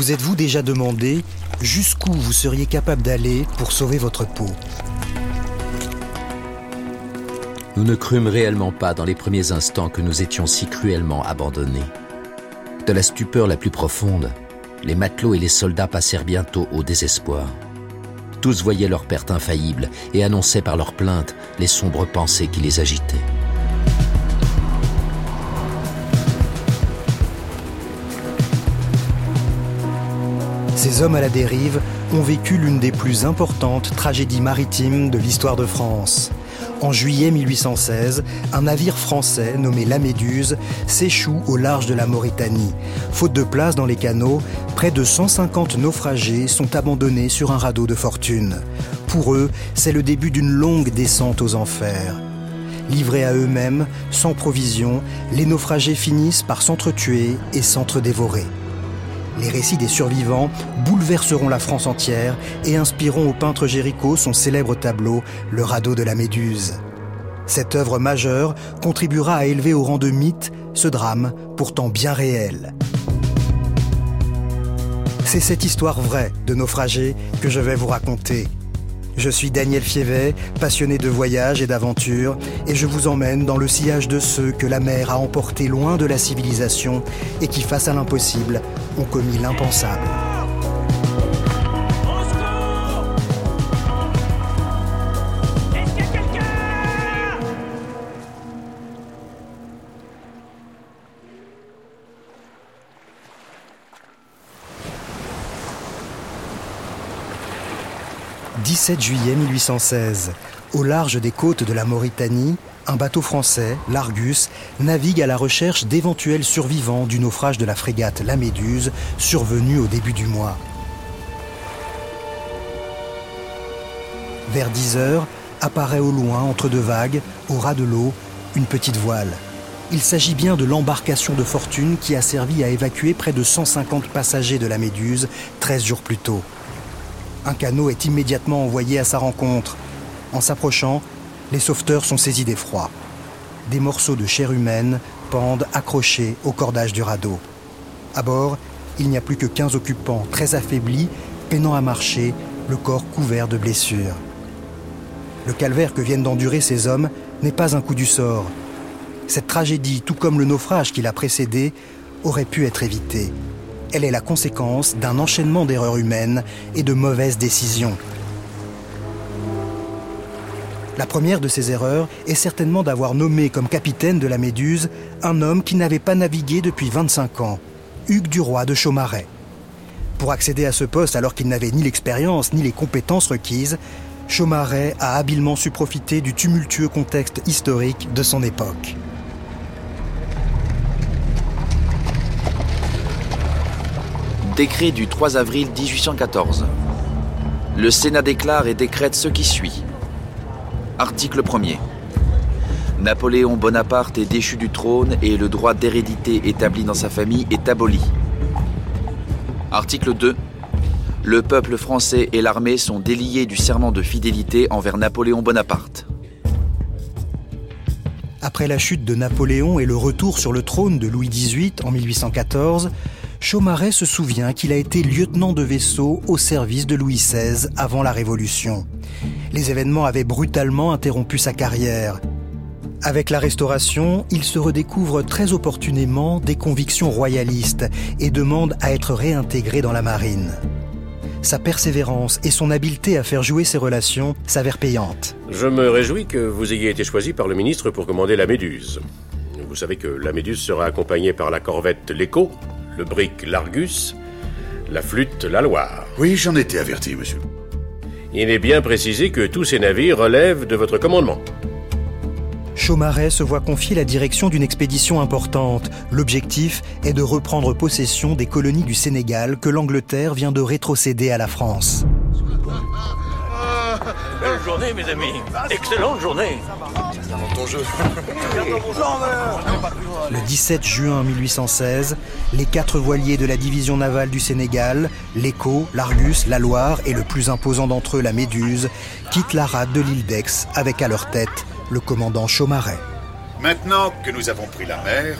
Vous êtes-vous déjà demandé jusqu'où vous seriez capable d'aller pour sauver votre peau? Nous ne crûmes réellement pas dans les premiers instants que nous étions si cruellement abandonnés. De la stupeur la plus profonde, les matelots et les soldats passèrent bientôt au désespoir. Tous voyaient leur perte infaillible et annonçaient par leurs plaintes les sombres pensées qui les agitaient. Hommes à la dérive ont vécu l'une des plus importantes tragédies maritimes de l'histoire de France. En juillet 1816, un navire français nommé La Méduse s'échoue au large de la Mauritanie. Faute de place dans les canaux, près de 150 naufragés sont abandonnés sur un radeau de fortune. Pour eux, c'est le début d'une longue descente aux enfers. Livrés à eux-mêmes, sans provision, les naufragés finissent par s'entretuer et s'entre-dévorer. Les récits des survivants bouleverseront la France entière et inspireront au peintre Géricault son célèbre tableau Le radeau de la Méduse. Cette œuvre majeure contribuera à élever au rang de mythe ce drame pourtant bien réel. C'est cette histoire vraie de naufragés que je vais vous raconter. Je suis Daniel Fievet, passionné de voyage et d'aventure, et je vous emmène dans le sillage de ceux que la mer a emportés loin de la civilisation et qui, face à l'impossible, ont commis l'impensable. 17 juillet 1816. Au large des côtes de la Mauritanie, un bateau français, l'Argus, navigue à la recherche d'éventuels survivants du naufrage de la frégate La Méduse, survenu au début du mois. Vers 10 heures, apparaît au loin, entre deux vagues, au ras de l'eau, une petite voile. Il s'agit bien de l'embarcation de fortune qui a servi à évacuer près de 150 passagers de la Méduse 13 jours plus tôt. Un canot est immédiatement envoyé à sa rencontre. En s'approchant, les sauveteurs sont saisis d'effroi. Des morceaux de chair humaine pendent accrochés au cordage du radeau. À bord, il n'y a plus que 15 occupants très affaiblis, peinant à marcher, le corps couvert de blessures. Le calvaire que viennent d'endurer ces hommes n'est pas un coup du sort. Cette tragédie, tout comme le naufrage qui l'a précédé, aurait pu être évitée. Elle est la conséquence d'un enchaînement d'erreurs humaines et de mauvaises décisions. La première de ces erreurs est certainement d'avoir nommé comme capitaine de la Méduse un homme qui n'avait pas navigué depuis 25 ans, Hugues Duroy de Chaumaret. Pour accéder à ce poste alors qu'il n'avait ni l'expérience ni les compétences requises, Chaumaret a habilement su profiter du tumultueux contexte historique de son époque. Décret du 3 avril 1814. Le Sénat déclare et décrète ce qui suit. Article 1er. Napoléon Bonaparte est déchu du trône et le droit d'hérédité établi dans sa famille est aboli. Article 2. Le peuple français et l'armée sont déliés du serment de fidélité envers Napoléon Bonaparte. Après la chute de Napoléon et le retour sur le trône de Louis XVIII en 1814, Chaumaret se souvient qu'il a été lieutenant de vaisseau au service de Louis XVI avant la Révolution. Les événements avaient brutalement interrompu sa carrière. Avec la Restauration, il se redécouvre très opportunément des convictions royalistes et demande à être réintégré dans la marine. Sa persévérance et son habileté à faire jouer ses relations s'avèrent payantes. Je me réjouis que vous ayez été choisi par le ministre pour commander la Méduse. Vous savez que la Méduse sera accompagnée par la corvette L'Écho, le brick l'Argus, la flûte la Loire. Oui, j'en étais averti, monsieur. Il est bien précisé que tous ces navires relèvent de votre commandement. Chaumaret se voit confier la direction d'une expédition importante. L'objectif est de reprendre possession des colonies du Sénégal que l'Angleterre vient de rétrocéder à la France. Belle journée, mes amis. Excellente journée. Le 17 juin 1816, les quatre voiliers de la division navale du Sénégal, l'Écho, l'Argus, la Loire et le plus imposant d'entre eux, la Méduse, quittent la rade de l'île d'Aix avec à leur tête le commandant Chaumaret. Maintenant que nous avons pris la mer,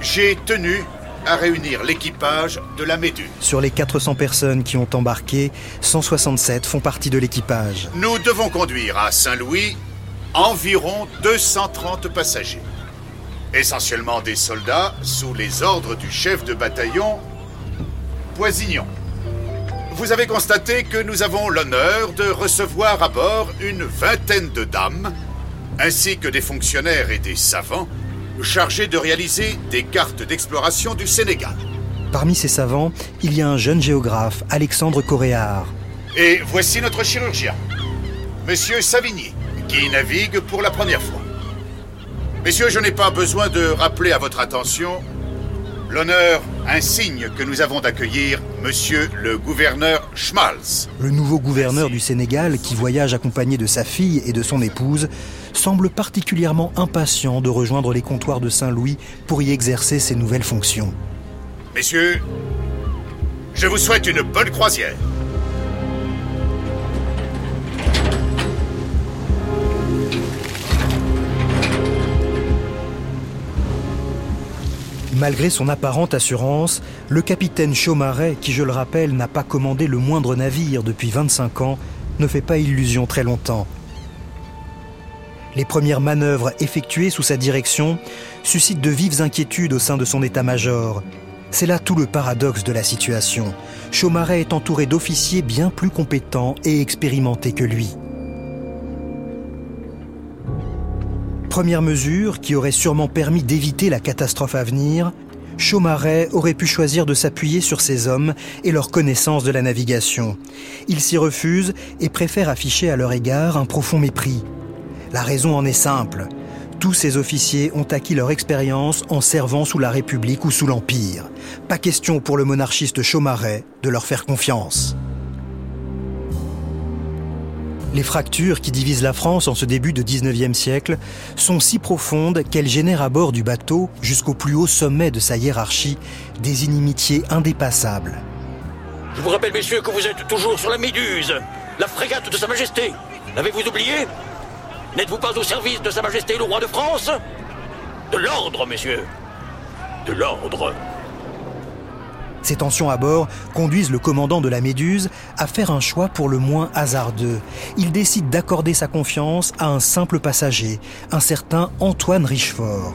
j'ai tenu à réunir l'équipage de la Méduse. Sur les 400 personnes qui ont embarqué, 167 font partie de l'équipage. Nous devons conduire à Saint-Louis environ 230 passagers. Essentiellement des soldats sous les ordres du chef de bataillon, Poisignon. Vous avez constaté que nous avons l'honneur de recevoir à bord une vingtaine de dames, ainsi que des fonctionnaires et des savants chargés de réaliser des cartes d'exploration du Sénégal. Parmi ces savants, il y a un jeune géographe, Alexandre Coréard. Et voici notre chirurgien, Monsieur Savigny, qui navigue pour la première fois. Messieurs, je n'ai pas besoin de rappeler à votre attention l'honneur insigne que nous avons d'accueillir Monsieur le gouverneur Schmalz. Le nouveau gouverneur du Sénégal, qui voyage accompagné de sa fille et de son épouse, semble particulièrement impatient de rejoindre les comptoirs de Saint-Louis pour y exercer ses nouvelles fonctions. Messieurs, je vous souhaite une bonne croisière. Malgré son apparente assurance, le capitaine Chaumaret, qui je le rappelle n'a pas commandé le moindre navire depuis 25 ans, ne fait pas illusion très longtemps. Les premières manœuvres effectuées sous sa direction suscitent de vives inquiétudes au sein de son état-major. C'est là tout le paradoxe de la situation. Chaumaret est entouré d'officiers bien plus compétents et expérimentés que lui. Première mesure qui aurait sûrement permis d'éviter la catastrophe à venir, Chaumaret aurait pu choisir de s'appuyer sur ses hommes et leur connaissance de la navigation. Il s'y refuse et préfère afficher à leur égard un profond mépris. La raison en est simple. Tous ces officiers ont acquis leur expérience en servant sous la République ou sous l'Empire. Pas question pour le monarchiste Chaumaret de leur faire confiance. Les fractures qui divisent la France en ce début de 19e siècle sont si profondes qu'elles génèrent à bord du bateau, jusqu'au plus haut sommet de sa hiérarchie, des inimitiés indépassables. Je vous rappelle, messieurs, que vous êtes toujours sur la Méduse, la frégate de Sa Majesté. L'avez-vous oublié? N'êtes-vous pas au service de Sa Majesté le roi de France? De l'ordre, messieurs. De l'ordre. Ces tensions à bord conduisent le commandant de la Méduse à faire un choix pour le moins hasardeux. Il décide d'accorder sa confiance à un simple passager, un certain Antoine Richefort.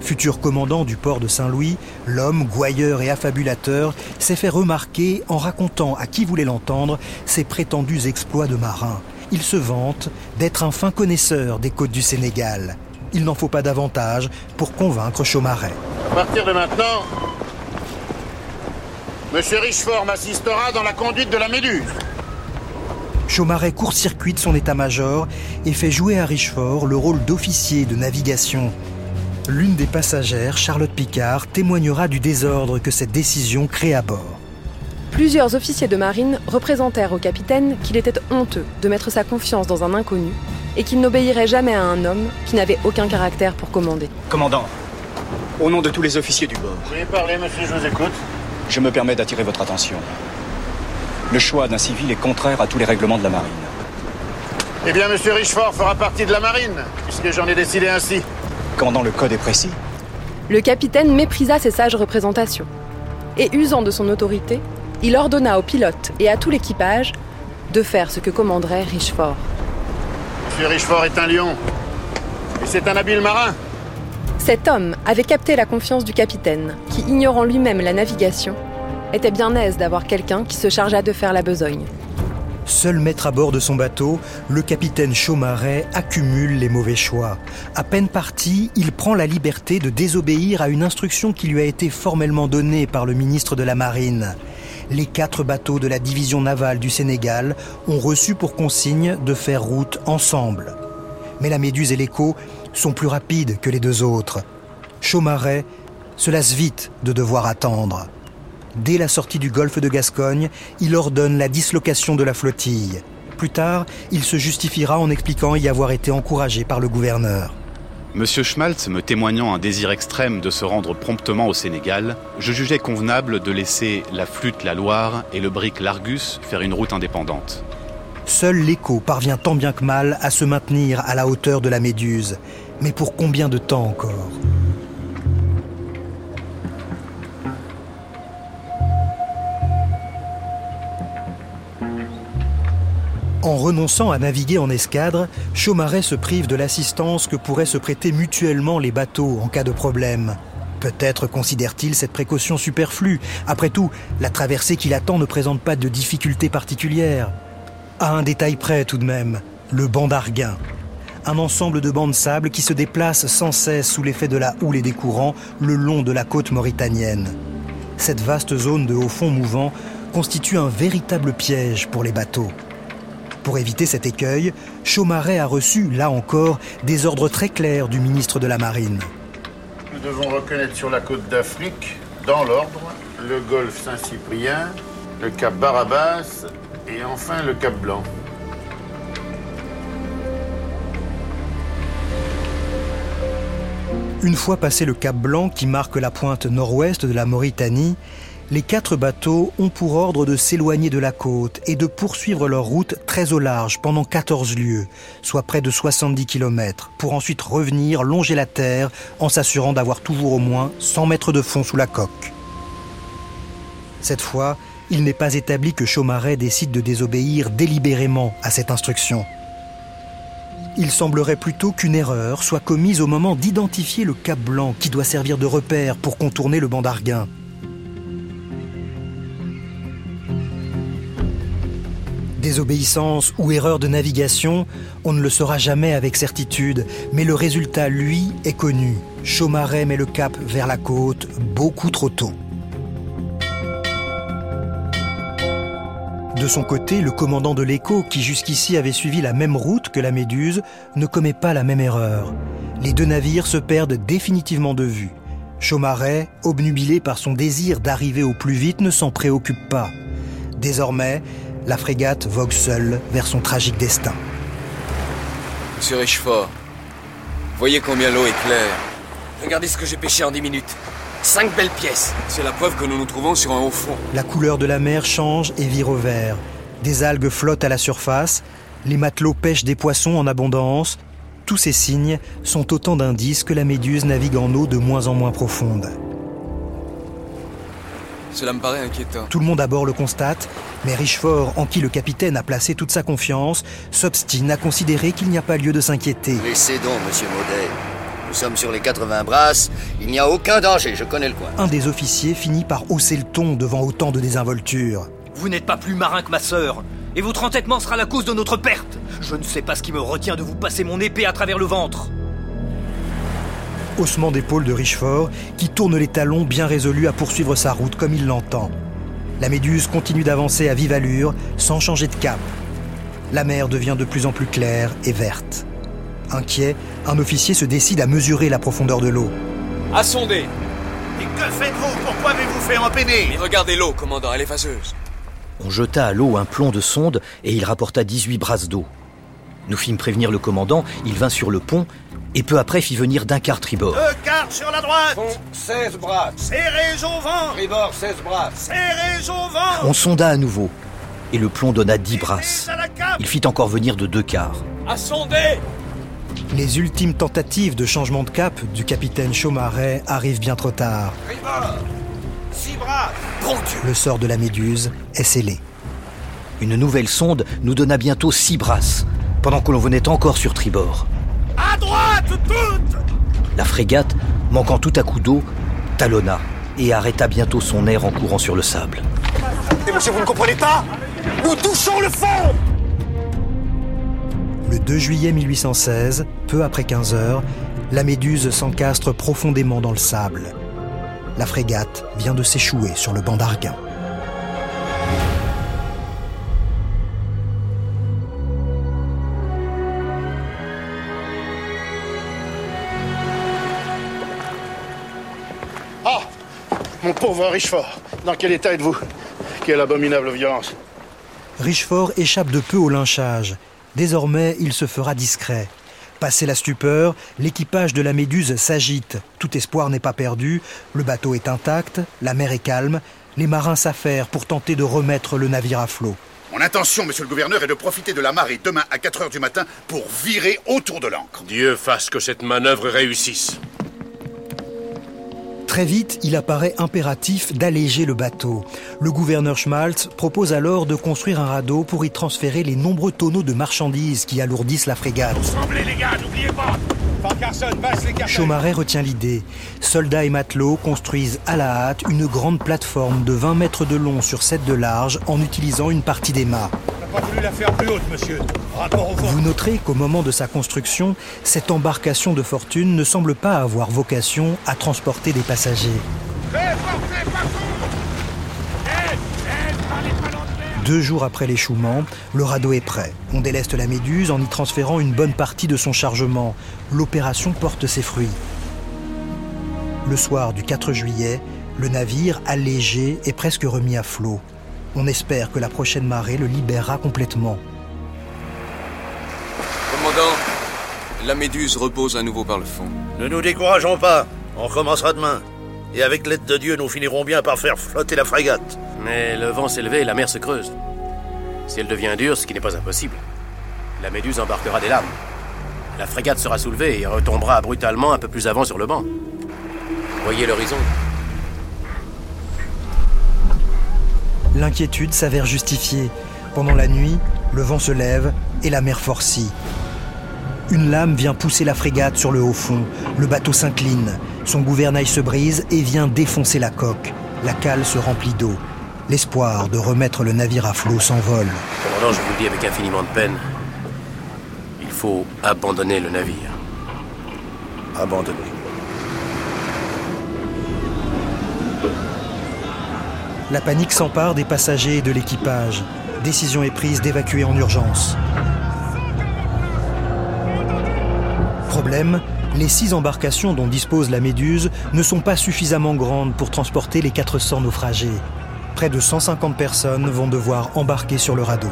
Futur commandant du port de Saint-Louis, l'homme gouailleur et affabulateur s'est fait remarquer en racontant à qui voulait l'entendre ses prétendus exploits de marin. Il se vante d'être un fin connaisseur des côtes du Sénégal. Il n'en faut pas davantage pour convaincre Chaumaret. À partir de maintenant, Monsieur Richefort m'assistera dans la conduite de la Méduse. Chaumaret court-circuite son état-major et fait jouer à Richefort le rôle d'officier de navigation. L'une des passagères, Charlotte Picard, témoignera du désordre que cette décision crée à bord. Plusieurs officiers de marine représentèrent au capitaine qu'il était honteux de mettre sa confiance dans un inconnu et qu'il n'obéirait jamais à un homme qui n'avait aucun caractère pour commander. Commandant, au nom de tous les officiers du bord, Vous voulez parler, monsieur, je vous écoute. Je me permets d'attirer votre attention. Le choix d'un civil est contraire à tous les règlements de la marine. Eh bien, monsieur Richefort fera partie de la marine, puisque j'en ai décidé ainsi. Commandant, le code est précis. Le capitaine méprisa ces sages représentations. Et usant de son autorité, il ordonna aux pilotes et à tout l'équipage de faire ce que commanderait Richefort. Monsieur Richefort est un lion. Et c'est un habile marin. Cet homme avait capté la confiance du capitaine, qui, ignorant lui-même la navigation, était bien aise d'avoir quelqu'un qui se chargeât de faire la besogne. Seul maître à bord de son bateau, le capitaine Chaumaret accumule les mauvais choix. À peine parti, il prend la liberté de désobéir à une instruction qui lui a été formellement donnée par le ministre de la Marine. Les quatre bateaux de la division navale du Sénégal ont reçu pour consigne de faire route ensemble. Mais la Méduse et l'Écho sont plus rapides que les deux autres. Chaumaret se lasse vite de devoir attendre. Dès la sortie du golfe de Gascogne, il ordonne la dislocation de la flottille. Plus tard, il se justifiera en expliquant y avoir été encouragé par le gouverneur. Monsieur Schmaltz me témoignant un désir extrême de se rendre promptement au Sénégal, je jugeais convenable de laisser la flûte La Loire et le brick L'Argus faire une route indépendante. Seul l'écho parvient tant bien que mal à se maintenir à la hauteur de la Méduse. Mais pour combien de temps encore En renonçant à naviguer en escadre, Chaumaret se prive de l'assistance que pourraient se prêter mutuellement les bateaux en cas de problème. Peut-être considère-t-il cette précaution superflue. Après tout, la traversée qu'il attend ne présente pas de difficultés particulières. À un détail près tout de même, le banc d'Arguin, un ensemble de bancs de sable qui se déplacent sans cesse sous l'effet de la houle et des courants le long de la côte mauritanienne. Cette vaste zone de haut fond mouvant constitue un véritable piège pour les bateaux. Pour éviter cet écueil, Chaumaret a reçu, là encore, des ordres très clairs du ministre de la Marine. Nous devons reconnaître sur la côte d'Afrique, dans l'ordre, le golfe Saint-Cyprien, le cap Barabas et enfin le cap Blanc. Une fois passé le cap Blanc qui marque la pointe nord-ouest de la Mauritanie, les quatre bateaux ont pour ordre de s'éloigner de la côte et de poursuivre leur route très au large pendant 14 lieues, soit près de 70 km, pour ensuite revenir longer la terre en s'assurant d'avoir toujours au moins 100 mètres de fond sous la coque. Cette fois, il n'est pas établi que Chaumaret décide de désobéir délibérément à cette instruction. Il semblerait plutôt qu'une erreur soit commise au moment d'identifier le cap blanc qui doit servir de repère pour contourner le banc d'Arguin. Désobéissance ou erreur de navigation, on ne le saura jamais avec certitude, mais le résultat, lui, est connu. Chaumaret met le cap vers la côte beaucoup trop tôt. De son côté, le commandant de l'Écho, qui jusqu'ici avait suivi la même route que la Méduse, ne commet pas la même erreur. Les deux navires se perdent définitivement de vue. Chaumaret, obnubilé par son désir d'arriver au plus vite, ne s'en préoccupe pas. Désormais, la frégate vogue seule vers son tragique destin. Monsieur Richefort, voyez combien l'eau est claire. Regardez ce que j'ai pêché en dix minutes. Cinq belles pièces. C'est la preuve que nous nous trouvons sur un haut fond. La couleur de la mer change et vire au vert. Des algues flottent à la surface, les matelots pêchent des poissons en abondance. Tous ces signes sont autant d'indices que la méduse navigue en eau de moins en moins profonde. Cela me paraît inquiétant. Tout le monde à bord le constate, mais Richefort, en qui le capitaine a placé toute sa confiance, s'obstine à considérer qu'il n'y a pas lieu de s'inquiéter. Laissez donc, monsieur Maudet. Nous sommes sur les 80 brasses, il n'y a aucun danger, je connais le coin. Un des officiers finit par hausser le ton devant autant de désinvolture. Vous n'êtes pas plus marin que ma sœur, et votre entêtement sera la cause de notre perte. Je ne sais pas ce qui me retient de vous passer mon épée à travers le ventre. Haussement d'épaule de Richefort, qui tourne les talons bien résolu à poursuivre sa route comme il l'entend. La méduse continue d'avancer à vive allure, sans changer de cap. La mer devient de plus en plus claire et verte. Inquiet, un officier se décide à mesurer la profondeur de l'eau. À sonder. Et que faites-vous? Pourquoi avez-vous fait empeiner? Mais regardez l'eau, commandant, elle est vaseuse. On jeta à l'eau un plomb de sonde et il rapporta 18 brasses d'eau. Nous fîmes prévenir le commandant, il vint sur le pont et peu après fit venir d'un quart tribord. Deux quarts sur la droite Fond 16 brasses. Serrez au vent Tribord 16 brasses. Serrez au vent On sonda à nouveau et le plomb donna 10 brasses. Il fit encore venir de deux quarts. À sonder Les ultimes tentatives de changement de cap du capitaine Chaumaret arrivent bien trop tard. Tribord 6 brasses Bon Dieu Le sort de la méduse est scellé. Une nouvelle sonde nous donna bientôt six brasses, pendant que l'on venait encore sur tribord. À droite, toutes La frégate, manquant tout à coup d'eau, talonna et arrêta bientôt son air en courant sur le sable. Monsieur, vous ne comprenez pas? Nous touchons le fond Le 2 juillet 1816, peu après 15 heures, la méduse s'encastre profondément dans le sable. La frégate vient de s'échouer sur le banc d'Arguin. Ah Mon pauvre Richefort, dans quel état êtes-vous? Quelle abominable violence Richefort échappe de peu au lynchage. Désormais, il se fera discret. Passé la stupeur, l'équipage de la Méduse s'agite. Tout espoir n'est pas perdu, le bateau est intact, la mer est calme, les marins s'affairent pour tenter de remettre le navire à flot. Mon intention, monsieur le gouverneur, est de profiter de la marée demain à 4 heures du matin pour virer autour de l'ancre. Dieu fasse que cette manœuvre réussisse. Très vite, il apparaît impératif d'alléger le bateau. Le gouverneur Schmaltz propose alors de construire un radeau pour y transférer les nombreux tonneaux de marchandises qui alourdissent la frégate. les gars, n'oubliez pas Chaumaret retient l'idée. Soldats et matelots construisent à la hâte une grande plateforme de 20 mètres de long sur 7 de large en utilisant une partie des mâts. Vous noterez qu'au moment de sa construction, cette embarcation de fortune ne semble pas avoir vocation à transporter des passagers. Deux jours après l'échouement, le radeau est prêt. On déleste la Méduse en y transférant une bonne partie de son chargement. L'opération porte ses fruits. Le soir du 4 juillet, le navire, allégé, est presque remis à flot. On espère que la prochaine marée le libérera complètement. Commandant, la Méduse repose à nouveau par le fond. Ne nous décourageons pas. On recommencera demain. Et avec l'aide de Dieu, nous finirons bien par faire flotter la frégate. Mais le vent s'est levé et la mer se creuse. Si elle devient dure, ce qui n'est pas impossible, la Méduse embarquera des lames. La frégate sera soulevée et retombera brutalement un peu plus avant sur le banc. Voyez l'horizon L'inquiétude s'avère justifiée. Pendant la nuit, le vent se lève et la mer forcit. Une lame vient pousser la frégate sur le haut fond. Le bateau s'incline. Son gouvernail se brise et vient défoncer la coque. La cale se remplit d'eau. L'espoir de remettre le navire à flot s'envole. Commandant, je vous le dis avec infiniment de peine. Il faut abandonner le navire. Abandonner. La panique s'empare des passagers et de l'équipage. Décision est prise d'évacuer en urgence. Problème, les six embarcations dont dispose la Méduse ne sont pas suffisamment grandes pour transporter les 400 naufragés. Près de 150 personnes vont devoir embarquer sur le radeau.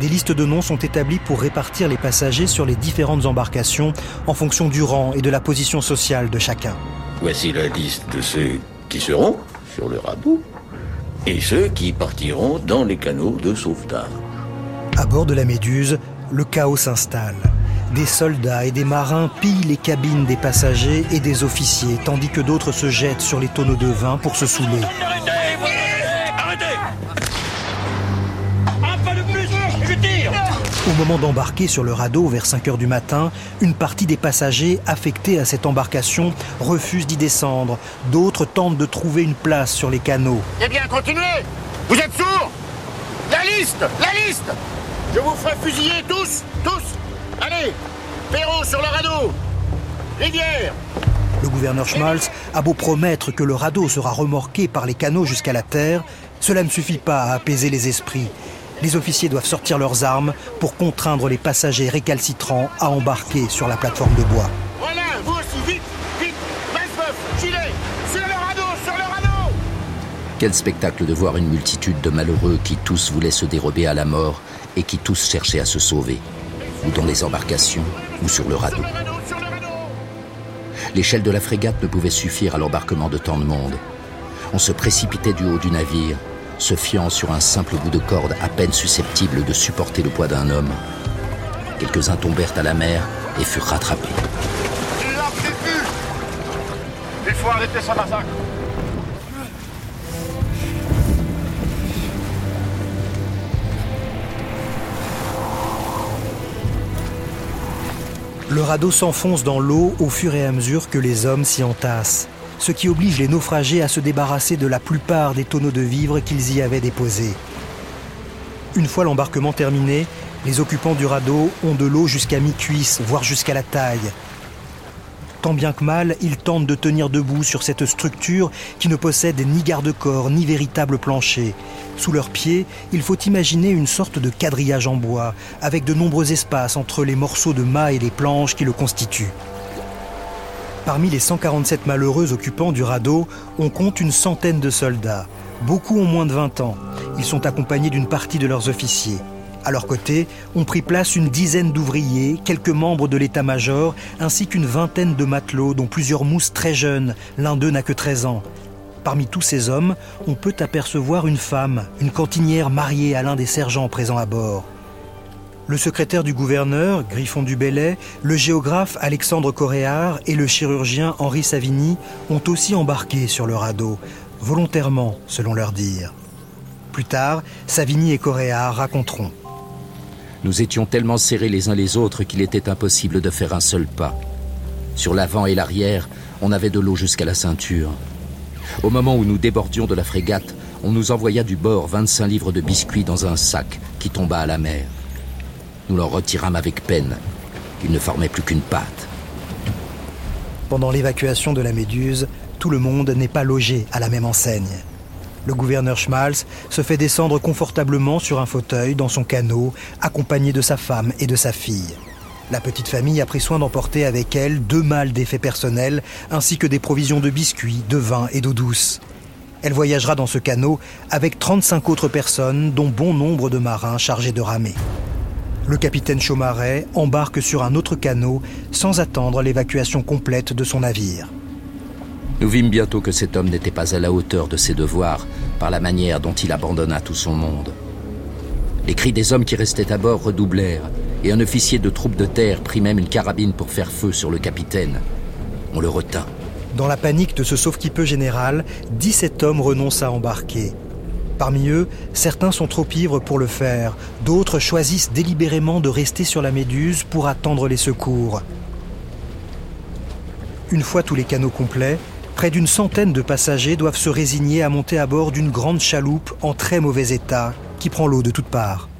Des listes de noms sont établies pour répartir les passagers sur les différentes embarcations en fonction du rang et de la position sociale de chacun. Voici la liste de ceux qui seront sur le radeau et ceux qui partiront dans les canaux de sauvetage. À bord de la Méduse, le chaos s'installe. Des soldats et des marins pillent les cabines des passagers et des officiers, tandis que d'autres se jettent sur les tonneaux de vin pour se saouler. Au moment d'embarquer sur le radeau vers 5 heures du matin, une partie des passagers affectés à cette embarcation refuse d'y descendre. D'autres tentent de trouver une place sur les canaux. Eh bien, continuez. Vous êtes sourds. La liste La liste. Je vous ferai fusiller tous Tous. Allez Perrault sur le radeau. Rivière. Le gouverneur Schmalz a beau promettre que le radeau sera remorqué par les canaux jusqu'à la terre, cela ne suffit pas à apaiser les esprits les officiers doivent sortir leurs armes pour contraindre les passagers récalcitrants à embarquer sur la plateforme de bois. Voilà, vous aussi, vite, vite, gilet, sur le radeau, sur le radeau Quel spectacle de voir une multitude de malheureux qui tous voulaient se dérober à la mort et qui tous cherchaient à se sauver, ou dans les embarcations, ou sur le radeau. L'échelle de la frégate ne pouvait suffire à l'embarquement de tant de monde. On se précipitait du haut du navire, se fiant sur un simple bout de corde à peine susceptible de supporter le poids d'un homme. Quelques-uns tombèrent à la mer et furent rattrapés. Il faut arrêter ce massacre Le radeau s'enfonce dans l'eau au fur et à mesure que les hommes s'y entassent ce qui oblige les naufragés à se débarrasser de la plupart des tonneaux de vivres qu'ils y avaient déposés. Une fois l'embarquement terminé, les occupants du radeau ont de l'eau jusqu'à mi-cuisse, voire jusqu'à la taille. Tant bien que mal, ils tentent de tenir debout sur cette structure qui ne possède ni garde-corps ni véritable plancher. Sous leurs pieds, il faut imaginer une sorte de quadrillage en bois, avec de nombreux espaces entre les morceaux de mât et les planches qui le constituent. Parmi les 147 malheureux occupants du radeau, on compte une centaine de soldats. Beaucoup ont moins de 20 ans. Ils sont accompagnés d'une partie de leurs officiers. À leur côté, ont pris place une dizaine d'ouvriers, quelques membres de l'état-major, ainsi qu'une vingtaine de matelots, dont plusieurs mousses très jeunes. L'un d'eux n'a que 13 ans. Parmi tous ces hommes, on peut apercevoir une femme, une cantinière mariée à l'un des sergents présents à bord. Le secrétaire du gouverneur, Griffon du Bellay, le géographe Alexandre Coréard et le chirurgien Henri Savigny ont aussi embarqué sur le radeau, volontairement selon leur dire. Plus tard, Savigny et Coréard raconteront. Nous étions tellement serrés les uns les autres qu'il était impossible de faire un seul pas. Sur l'avant et l'arrière, on avait de l'eau jusqu'à la ceinture. Au moment où nous débordions de la frégate, on nous envoya du bord 25 livres de biscuits dans un sac qui tomba à la mer. Nous l'en retirâmes avec peine. Il ne formait plus qu'une pâte. Pendant l'évacuation de la Méduse, tout le monde n'est pas logé à la même enseigne. Le gouverneur Schmalz se fait descendre confortablement sur un fauteuil dans son canot, accompagné de sa femme et de sa fille. La petite famille a pris soin d'emporter avec elle deux mâles d'effets personnels, ainsi que des provisions de biscuits, de vin et d'eau douce. Elle voyagera dans ce canot avec 35 autres personnes, dont bon nombre de marins chargés de ramer. Le capitaine Chaumaret embarque sur un autre canot sans attendre l'évacuation complète de son navire. Nous vîmes bientôt que cet homme n'était pas à la hauteur de ses devoirs par la manière dont il abandonna tout son monde. Les cris des hommes qui restaient à bord redoublèrent, et un officier de troupe de terre prit même une carabine pour faire feu sur le capitaine. On le retint. Dans la panique de ce sauve-qui-peut général, 17 hommes renoncent à embarquer. Parmi eux, certains sont trop ivres pour le faire, d'autres choisissent délibérément de rester sur la Méduse pour attendre les secours. Une fois tous les canaux complets, près d'une centaine de passagers doivent se résigner à monter à bord d'une grande chaloupe en très mauvais état qui prend l'eau de toutes parts.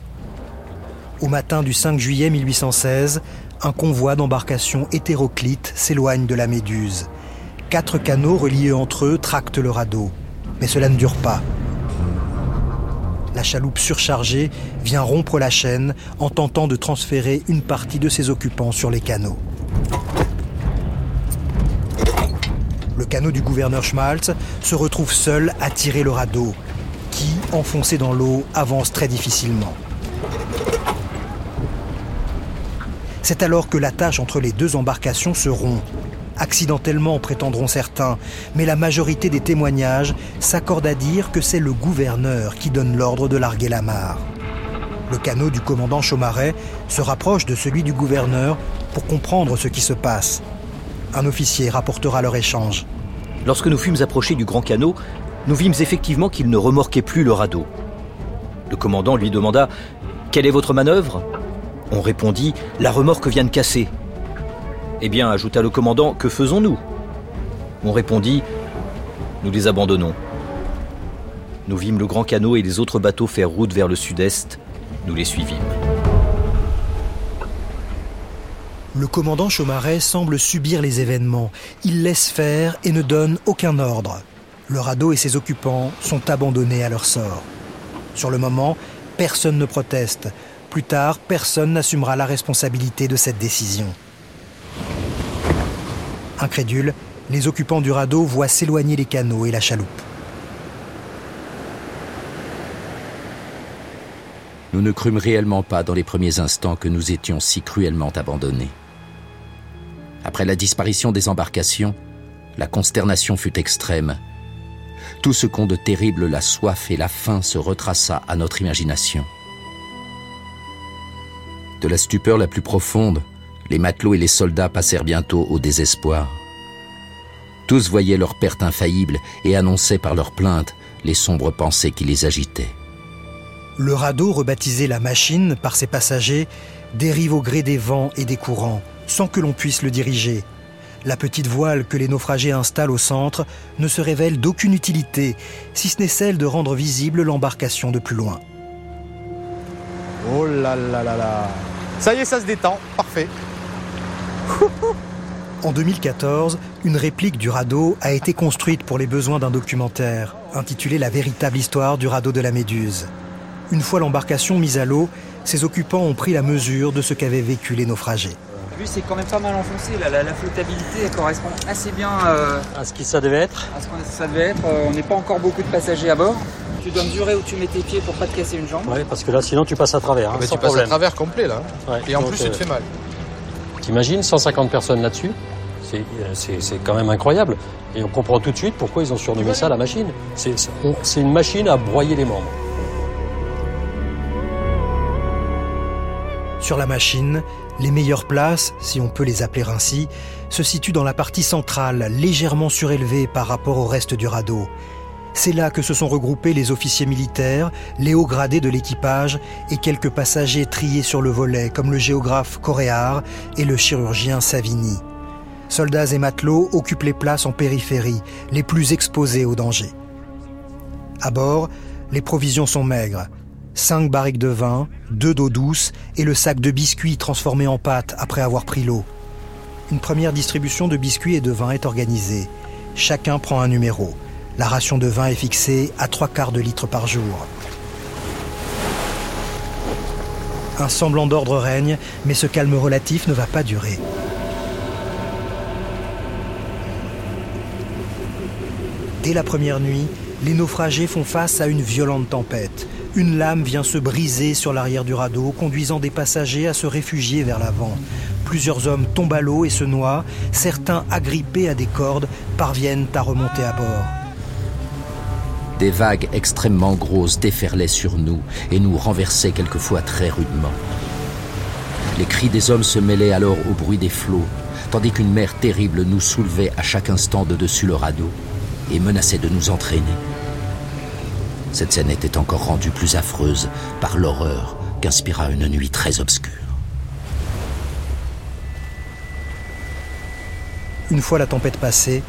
Au matin du 5 juillet 1816, un convoi d'embarcations hétéroclites s'éloigne de la Méduse. Quatre canaux reliés entre eux tractent le radeau. Mais cela ne dure pas. La chaloupe surchargée vient rompre la chaîne en tentant de transférer une partie de ses occupants sur les canaux. Le canot du gouverneur Schmaltz se retrouve seul à tirer le radeau, qui, enfoncé dans l'eau, avance très difficilement. C'est alors que la tâche entre les deux embarcations se rompt. Accidentellement, prétendront certains, mais la majorité des témoignages s'accordent à dire que c'est le gouverneur qui donne l'ordre de larguer la mare. Le canot du commandant Chaumaret se rapproche de celui du gouverneur pour comprendre ce qui se passe. Un officier rapportera leur échange. Lorsque nous fûmes approchés du grand canot, nous vîmes effectivement qu'il ne remorquait plus le radeau. Le commandant lui demanda Quelle est votre manœuvre? On répondit La remorque vient de casser. Eh bien, ajouta le commandant, que faisons-nous? On répondit Nous les abandonnons. Nous vîmes le grand canot et les autres bateaux faire route vers le sud-est. Nous les suivîmes. Le commandant Chaumaret semble subir les événements. Il laisse faire et ne donne aucun ordre. Le radeau et ses occupants sont abandonnés à leur sort. Sur le moment, personne ne proteste. Plus tard, personne n'assumera la responsabilité de cette décision. Incrédules, les occupants du radeau voient s'éloigner les canots et la chaloupe. Nous ne crûmes réellement pas dans les premiers instants que nous étions si cruellement abandonnés. Après la disparition des embarcations, la consternation fut extrême. Tout ce qu'ont de terrible la soif et la faim se retraça à notre imagination. De la stupeur la plus profonde, les matelots et les soldats passèrent bientôt au désespoir. Tous voyaient leur perte infaillible et annonçaient par leurs plaintes les sombres pensées qui les agitaient. Le radeau, rebaptisé la machine par ses passagers, dérive au gré des vents et des courants, sans que l'on puisse le diriger. La petite voile que les naufragés installent au centre ne se révèle d'aucune utilité, si ce n'est celle de rendre visible l'embarcation de plus loin. Oh là là là là Ça y est, ça se détend, parfait. En 2014, une réplique du radeau a été construite pour les besoins d'un documentaire, intitulé La véritable histoire du radeau de la Méduse. Une fois l'embarcation mise à l'eau, ses occupants ont pris la mesure de ce qu'avaient vécu les naufragés. Lui, c'est quand même pas mal enfoncé. La, la, la flottabilité elle correspond assez bien euh, à ce que ça devait être. À ce que ça devait être. Euh, on n'est pas encore beaucoup de passagers à bord. Tu dois mesurer où tu mets tes pieds pour pas te casser une jambe. Oui, parce que là, sinon, tu passes à travers. Hein, Mais sans tu passes problème. à travers complet là. Ouais, Et en plus, tu te euh, fais mal. T'imagines 150 personnes là-dessus C'est euh, c'est- quand même incroyable. Et on comprend tout de suite pourquoi ils ont surnommé ça la machine. C'est une machine à broyer les membres. Sur la machine, les meilleures places, si on peut les appeler ainsi, se situent dans la partie centrale, légèrement surélevée par rapport au reste du radeau. C'est là que se sont regroupés les officiers militaires, les hauts gradés de l'équipage et quelques passagers triés sur le volet, comme le géographe Coréard et le chirurgien Savigny. Soldats et matelots occupent les places en périphérie, les plus exposées au danger. À bord, les provisions sont maigres. Cinq barriques de vin, deux d'eau douce et le sac de biscuits transformé en pâte après avoir pris l'eau. Une première distribution de biscuits et de vin est organisée. Chacun prend un numéro. La ration de vin est fixée à trois quarts de litre par jour. Un semblant d'ordre règne, mais ce calme relatif ne va pas durer. Dès la première nuit, les naufragés font face à une violente tempête. Une lame vient se briser sur l'arrière du radeau, conduisant des passagers à se réfugier vers l'avant. Plusieurs hommes tombent à l'eau et se noient. Certains, agrippés à des cordes, parviennent à remonter à bord. Des vagues extrêmement grosses déferlaient sur nous et nous renversaient quelquefois très rudement. Les cris des hommes se mêlaient alors au bruit des flots, tandis qu'une mer terrible nous soulevait à chaque instant de dessus le radeau et menaçait de nous entraîner. Cette scène était encore rendue plus affreuse par l'horreur qu'inspira une nuit très obscure. Une fois la tempête passée,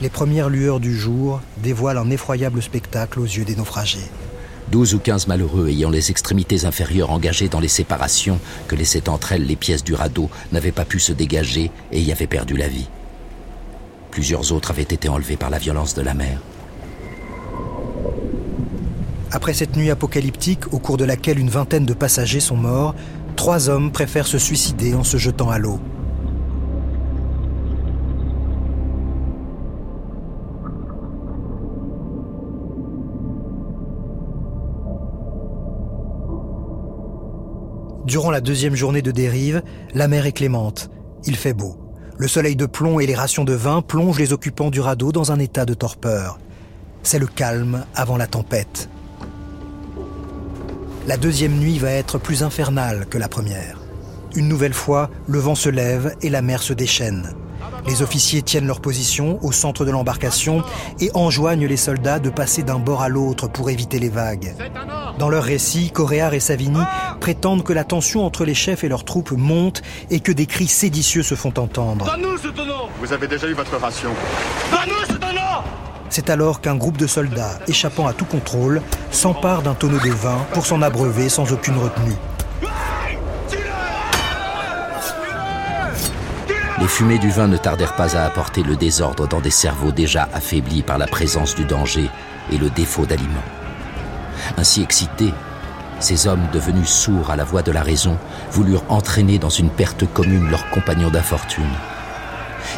les premières lueurs du jour dévoilent un effroyable spectacle aux yeux des naufragés. Douze ou quinze malheureux ayant les extrémités inférieures engagées dans les séparations que laissaient entre elles les pièces du radeau n'avaient pas pu se dégager et y avaient perdu la vie. Plusieurs autres avaient été enlevés par la violence de la mer. Après cette nuit apocalyptique au cours de laquelle une vingtaine de passagers sont morts, trois hommes préfèrent se suicider en se jetant à l'eau. Durant la deuxième journée de dérive, la mer est clémente. Il fait beau. Le soleil de plomb et les rations de vin plongent les occupants du radeau dans un état de torpeur. C'est le calme avant la tempête. La deuxième nuit va être plus infernale que la première. Une nouvelle fois, le vent se lève et la mer se déchaîne. Les officiers tiennent leur position au centre de l'embarcation et enjoignent les soldats de passer d'un bord à l'autre pour éviter les vagues. Dans leur récit, Coréard et Savigny prétendent que la tension entre les chefs et leurs troupes monte et que des cris séditieux se font entendre. Vous avez déjà eu votre ration. C'est alors qu'un groupe de soldats, échappant à tout contrôle, s'empare d'un tonneau de vin pour s'en abreuver sans aucune retenue. Les fumées du vin ne tardèrent pas à apporter le désordre dans des cerveaux déjà affaiblis par la présence du danger et le défaut d'aliments. Ainsi excités, ces hommes, devenus sourds à la voix de la raison, voulurent entraîner dans une perte commune leurs compagnons d'infortune.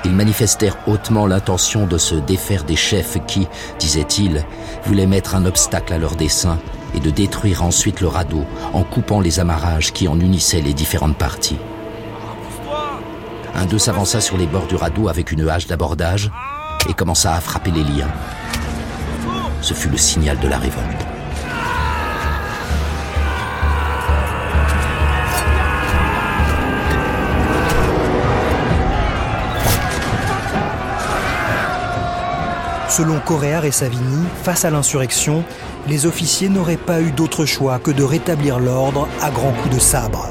Ils manifestèrent hautement l'intention de se défaire des chefs qui, disaient-ils, voulaient mettre un obstacle à leur dessein et de détruire ensuite le radeau en coupant les amarrages qui en unissaient les différentes parties. Un d'eux s'avança sur les bords du radeau avec une hache d'abordage et commença à frapper les liens. Ce fut le signal de la révolte. Selon Coréard et Savigny, face à l'insurrection, les officiers n'auraient pas eu d'autre choix que de rétablir l'ordre à grands coups de sabre.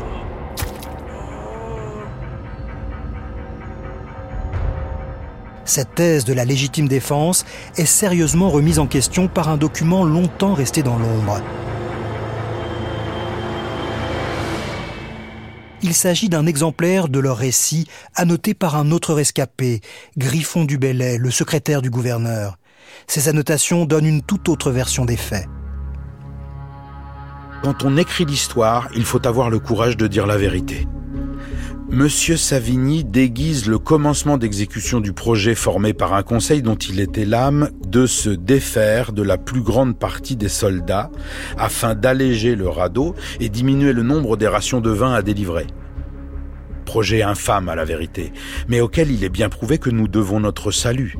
Cette thèse de la légitime défense est sérieusement remise en question par un document longtemps resté dans l'ombre. Il s'agit d'un exemplaire de leur récit annoté par un autre rescapé, Griffon du Bellay, le secrétaire du gouverneur. Ces annotations donnent une toute autre version des faits. Quand on écrit l'histoire, il faut avoir le courage de dire la vérité. Monsieur Savigny déguise le commencement d'exécution du projet formé par un conseil dont il était l'âme de se défaire de la plus grande partie des soldats afin d'alléger le radeau et diminuer le nombre des rations de vin à délivrer. Projet infâme à la vérité, mais auquel il est bien prouvé que nous devons notre salut.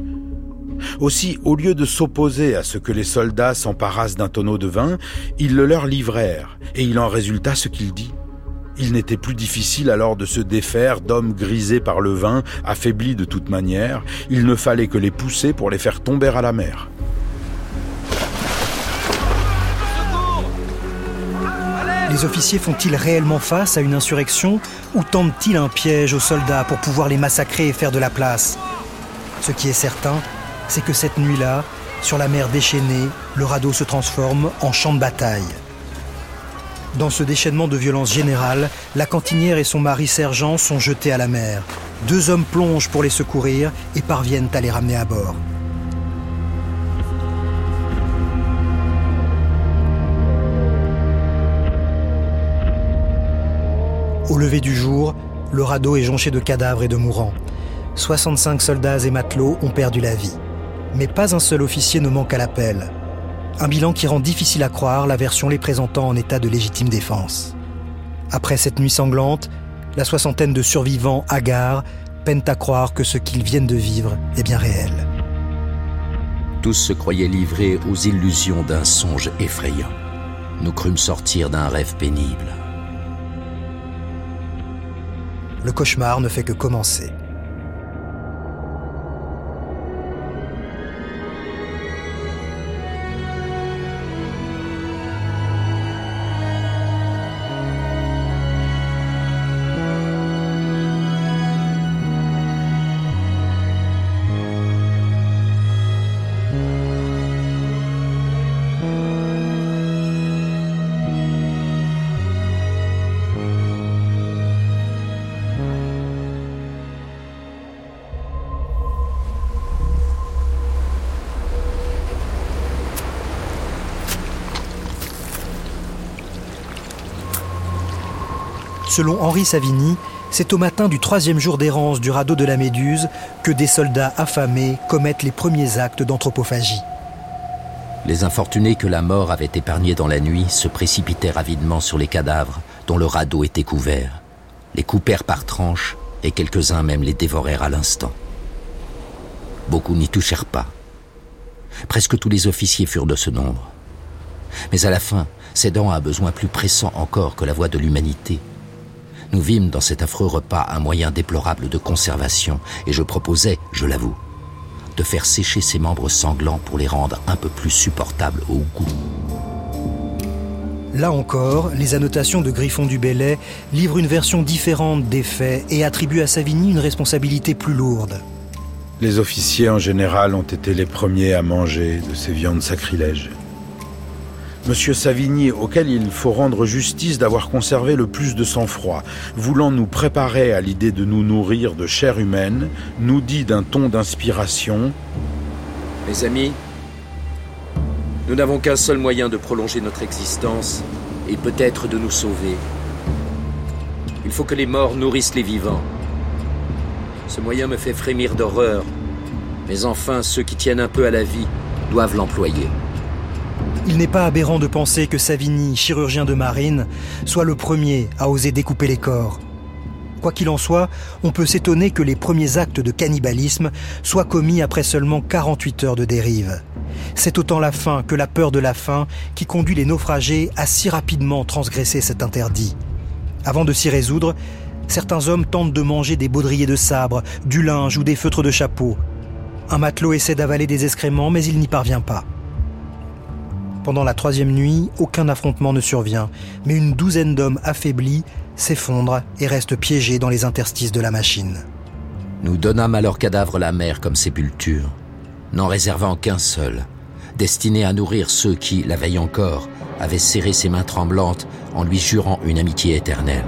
Aussi, au lieu de s'opposer à ce que les soldats s'emparassent d'un tonneau de vin, ils le leur livrèrent, et il en résulta ce qu'il dit. Il n'était plus difficile alors de se défaire d'hommes grisés par le vin, affaiblis de toute manière. Il ne fallait que les pousser pour les faire tomber à la mer. Les officiers font-ils réellement face à une insurrection ou tentent-ils un piège aux soldats pour pouvoir les massacrer et faire de la place? Ce qui est certain, c'est que cette nuit-là, sur la mer déchaînée, le radeau se transforme en champ de bataille. Dans ce déchaînement de violence générale, la cantinière et son mari sergent sont jetés à la mer. Deux hommes plongent pour les secourir et parviennent à les ramener à bord. Au lever du jour, le radeau est jonché de cadavres et de mourants. 65 soldats et matelots ont perdu la vie. Mais pas un seul officier ne manque à l'appel. Un bilan qui rend difficile à croire la version les présentant en état de légitime défense. Après cette nuit sanglante, la soixantaine de survivants hagards peinent à croire que ce qu'ils viennent de vivre est bien réel. Tous se croyaient livrés aux illusions d'un songe effrayant. Nous crûmes sortir d'un rêve pénible. Le cauchemar ne fait que commencer. Selon Henri Savigny, c'est au matin du troisième jour d'errance du radeau de la Méduse que des soldats affamés commettent les premiers actes d'anthropophagie. Les infortunés que la mort avait épargnés dans la nuit se précipitaient avidement sur les cadavres dont le radeau était couvert, les coupèrent par tranches et quelques-uns même les dévorèrent à l'instant. Beaucoup n'y touchèrent pas. Presque tous les officiers furent de ce nombre. Mais à la fin, cédant à un besoin plus pressant encore que la voix de l'humanité, nous vîmes dans cet affreux repas un moyen déplorable de conservation, et je proposais, je l'avoue, de faire sécher ces membres sanglants pour les rendre un peu plus supportables au goût. Là encore, les annotations de Griffon du Bellay livrent une version différente des faits et attribuent à Savigny une responsabilité plus lourde. Les officiers en général ont été les premiers à manger de ces viandes sacrilèges. Monsieur Savigny, auquel il faut rendre justice d'avoir conservé le plus de sang-froid, voulant nous préparer à l'idée de nous nourrir de chair humaine, nous dit d'un ton d'inspiration Mes amis, nous n'avons qu'un seul moyen de prolonger notre existence et peut-être de nous sauver. Il faut que les morts nourrissent les vivants. Ce moyen me fait frémir d'horreur, mais enfin ceux qui tiennent un peu à la vie doivent l'employer. Il n'est pas aberrant de penser que Savigny, chirurgien de marine, soit le premier à oser découper les corps. Quoi qu'il en soit, on peut s'étonner que les premiers actes de cannibalisme soient commis après seulement 48 heures de dérive. C'est autant la faim que la peur de la faim qui conduit les naufragés à si rapidement transgresser cet interdit. Avant de s'y résoudre, certains hommes tentent de manger des baudriers de sabre, du linge ou des feutres de chapeau. Un matelot essaie d'avaler des excréments, mais il n'y parvient pas. Pendant la troisième nuit, aucun affrontement ne survient, mais une douzaine d'hommes affaiblis s'effondrent et restent piégés dans les interstices de la machine. Nous donnâmes à leurs cadavres la mer comme sépulture, n'en réservant qu'un seul, destiné à nourrir ceux qui, la veille encore, avaient serré ses mains tremblantes en lui jurant une amitié éternelle.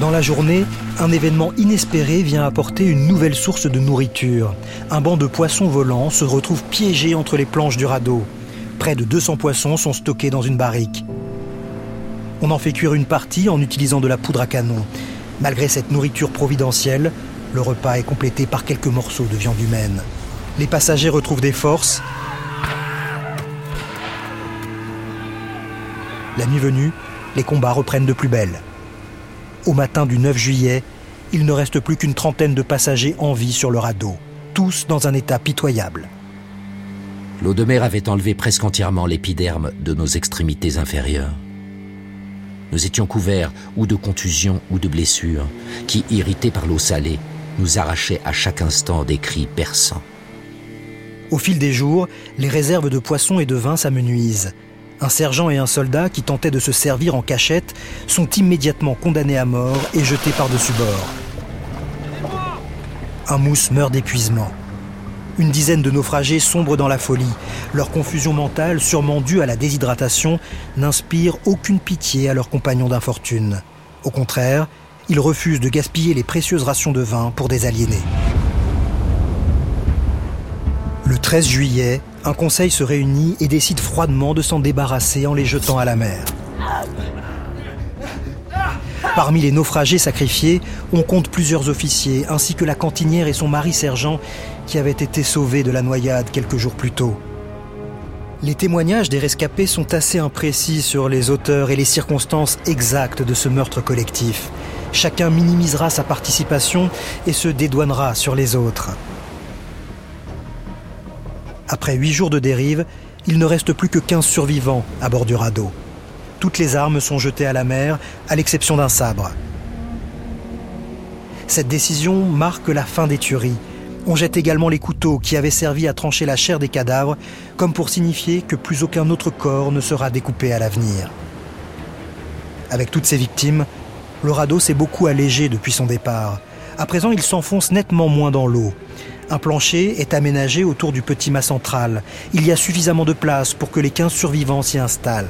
Dans la journée, un événement inespéré vient apporter une nouvelle source de nourriture. Un banc de poissons volants se retrouve piégé entre les planches du radeau. Près de 200 poissons sont stockés dans une barrique. On en fait cuire une partie en utilisant de la poudre à canon. Malgré cette nourriture providentielle, le repas est complété par quelques morceaux de viande humaine. Les passagers retrouvent des forces. La nuit venue, les combats reprennent de plus belle. Au matin du 9 juillet, il ne reste plus qu'une trentaine de passagers en vie sur le radeau. tous dans un état pitoyable. L'eau de mer avait enlevé presque entièrement l'épiderme de nos extrémités inférieures. Nous étions couverts ou de contusions ou de blessures qui, irrités par l'eau salée, nous arrachaient à chaque instant des cris perçants. Au fil des jours, les réserves de poissons et de vin s'amenuisent. Un sergent et un soldat qui tentaient de se servir en cachette sont immédiatement condamnés à mort et jetés par-dessus bord. Un mousse meurt d'épuisement. Une dizaine de naufragés sombrent dans la folie. Leur confusion mentale, sûrement due à la déshydratation, n'inspire aucune pitié à leurs compagnons d'infortune. Au contraire, ils refusent de gaspiller les précieuses rations de vin pour des aliénés. Le 13 juillet, un conseil se réunit et décide froidement de s'en débarrasser en les jetant à la mer. Parmi les naufragés sacrifiés, on compte plusieurs officiers, ainsi que la cantinière et son mari sergent, qui avaient été sauvés de la noyade quelques jours plus tôt. Les témoignages des rescapés sont assez imprécis sur les auteurs et les circonstances exactes de ce meurtre collectif. Chacun minimisera sa participation et se dédouanera sur les autres. Après huit jours de dérive, il ne reste plus que 15 survivants à bord du radeau. Toutes les armes sont jetées à la mer, à l'exception d'un sabre. Cette décision marque la fin des tueries. On jette également les couteaux qui avaient servi à trancher la chair des cadavres, comme pour signifier que plus aucun autre corps ne sera découpé à l'avenir. Avec toutes ces victimes, le radeau s'est beaucoup allégé depuis son départ. À présent, il s'enfonce nettement moins dans l'eau. Un plancher est aménagé autour du petit mât central. Il y a suffisamment de place pour que les 15 survivants s'y installent.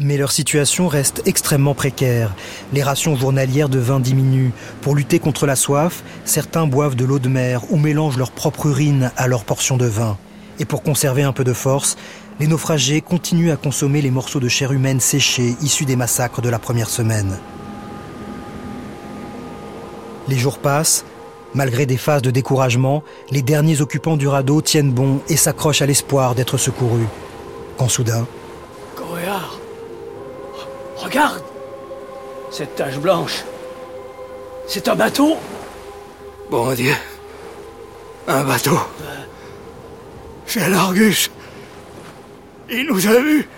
Mais leur situation reste extrêmement précaire. Les rations journalières de vin diminuent. Pour lutter contre la soif, certains boivent de l'eau de mer ou mélangent leur propre urine à leur portion de vin. Et pour conserver un peu de force, les naufragés continuent à consommer les morceaux de chair humaine séchés issus des massacres de la première semaine. Les jours passent. Malgré des phases de découragement, les derniers occupants du radeau tiennent bon et s'accrochent à l'espoir d'être secourus. Quand soudain, Coréard Regarde Cette tache blanche. C'est un bateau Bon Dieu. Un bateau. C'est l'Argus. Il nous a vus.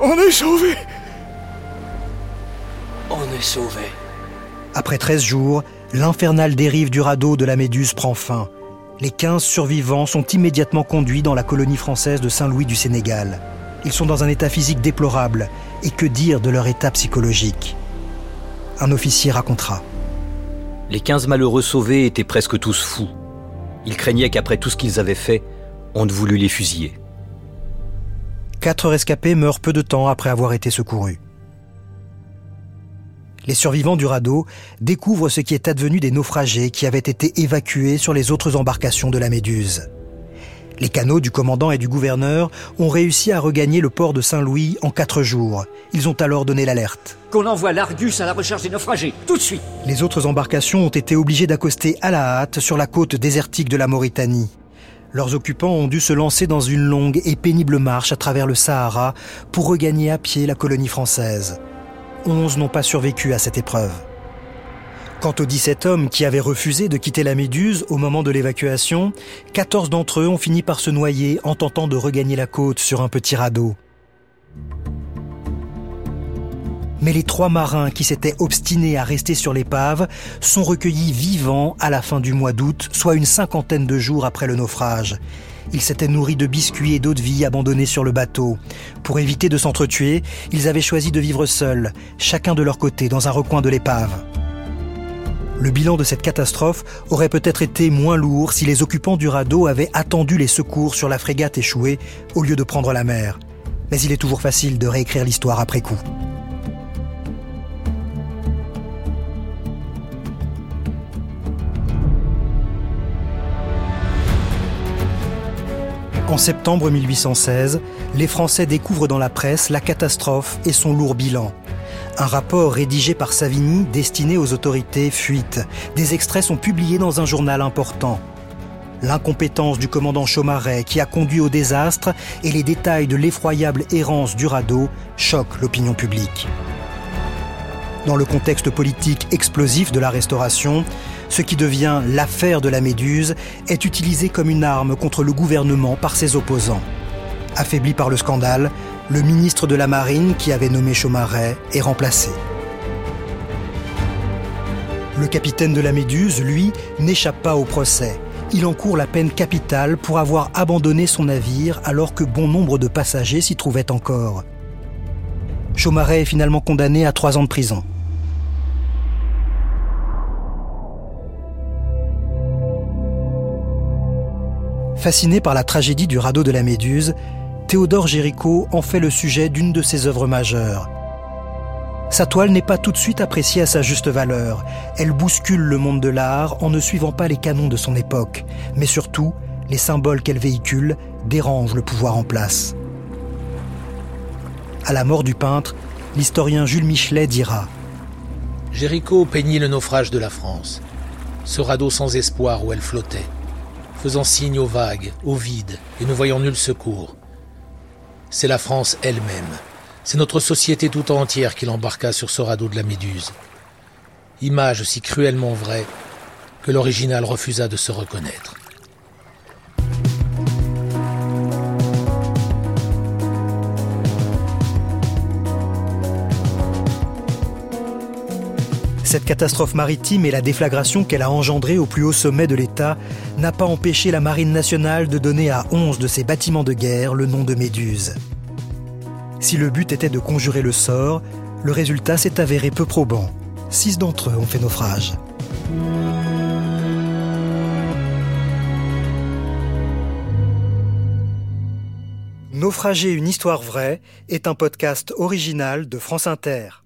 On est sauvés. On est sauvés. Après 13 jours, l'infernale dérive du radeau de la Méduse prend fin. Les 15 survivants sont immédiatement conduits dans la colonie française de Saint-Louis du Sénégal. Ils sont dans un état physique déplorable, et que dire de leur état psychologique? Un officier racontera. Les 15 malheureux sauvés étaient presque tous fous. Ils craignaient qu'après tout ce qu'ils avaient fait, on ne voulût les fusiller. Quatre rescapés meurent peu de temps après avoir été secourus. Les survivants du radeau découvrent ce qui est advenu des naufragés qui avaient été évacués sur les autres embarcations de la Méduse. Les canots du commandant et du gouverneur ont réussi à regagner le port de Saint-Louis en quatre jours. Ils ont alors donné l'alerte. Qu'on envoie l'Argus à la recherche des naufragés, tout de suite Les autres embarcations ont été obligées d'accoster à la hâte sur la côte désertique de la Mauritanie. Leurs occupants ont dû se lancer dans une longue et pénible marche à travers le Sahara pour regagner à pied la colonie française. Onze n'ont pas survécu à cette épreuve. Quant aux 17 hommes qui avaient refusé de quitter la Méduse au moment de l'évacuation, 14 d'entre eux ont fini par se noyer en tentant de regagner la côte sur un petit radeau. Mais les trois marins qui s'étaient obstinés à rester sur l'épave sont recueillis vivants à la fin du mois d'août, soit une cinquantaine de jours après le naufrage. Ils s'étaient nourris de biscuits et d'eau de vie abandonnés sur le bateau. Pour éviter de s'entretuer, ils avaient choisi de vivre seuls, chacun de leur côté, dans un recoin de l'épave. Le bilan de cette catastrophe aurait peut-être été moins lourd si les occupants du radeau avaient attendu les secours sur la frégate échouée au lieu de prendre la mer. Mais il est toujours facile de réécrire l'histoire après coup. En septembre 1816, les Français découvrent dans la presse la catastrophe et son lourd bilan. Un rapport rédigé par Savigny destiné aux autorités fuite. Des extraits sont publiés dans un journal important. L'incompétence du commandant Chaumaret qui a conduit au désastre et les détails de l'effroyable errance du radeau choquent l'opinion publique. Dans le contexte politique explosif de la Restauration, ce qui devient l'affaire de la Méduse est utilisé comme une arme contre le gouvernement par ses opposants. Affaibli par le scandale, le ministre de la Marine qui avait nommé Chaumaret est remplacé. Le capitaine de la Méduse, lui, n'échappe pas au procès. Il encourt la peine capitale pour avoir abandonné son navire alors que bon nombre de passagers s'y trouvaient encore. Chaumaret est finalement condamné à trois ans de prison. Fasciné par la tragédie du radeau de la Méduse, Théodore Géricault en fait le sujet d'une de ses œuvres majeures. Sa toile n'est pas tout de suite appréciée à sa juste valeur. Elle bouscule le monde de l'art en ne suivant pas les canons de son époque. Mais surtout, les symboles qu'elle véhicule dérangent le pouvoir en place. À la mort du peintre, l'historien Jules Michelet dira Géricault peignit le naufrage de la France, ce radeau sans espoir où elle flottait, faisant signe aux vagues, au vide et ne voyant nul secours. C'est la France elle-même, c'est notre société tout entière qui l'embarqua sur ce radeau de la Méduse. Image si cruellement vraie que l'original refusa de se reconnaître. Cette catastrophe maritime et la déflagration qu'elle a engendrée au plus haut sommet de l'État n'a pas empêché la Marine nationale de donner à 11 de ses bâtiments de guerre le nom de Méduse. Si le but était de conjurer le sort, le résultat s'est avéré peu probant. Six d'entre eux ont fait naufrage. Naufrager une histoire vraie est un podcast original de France Inter.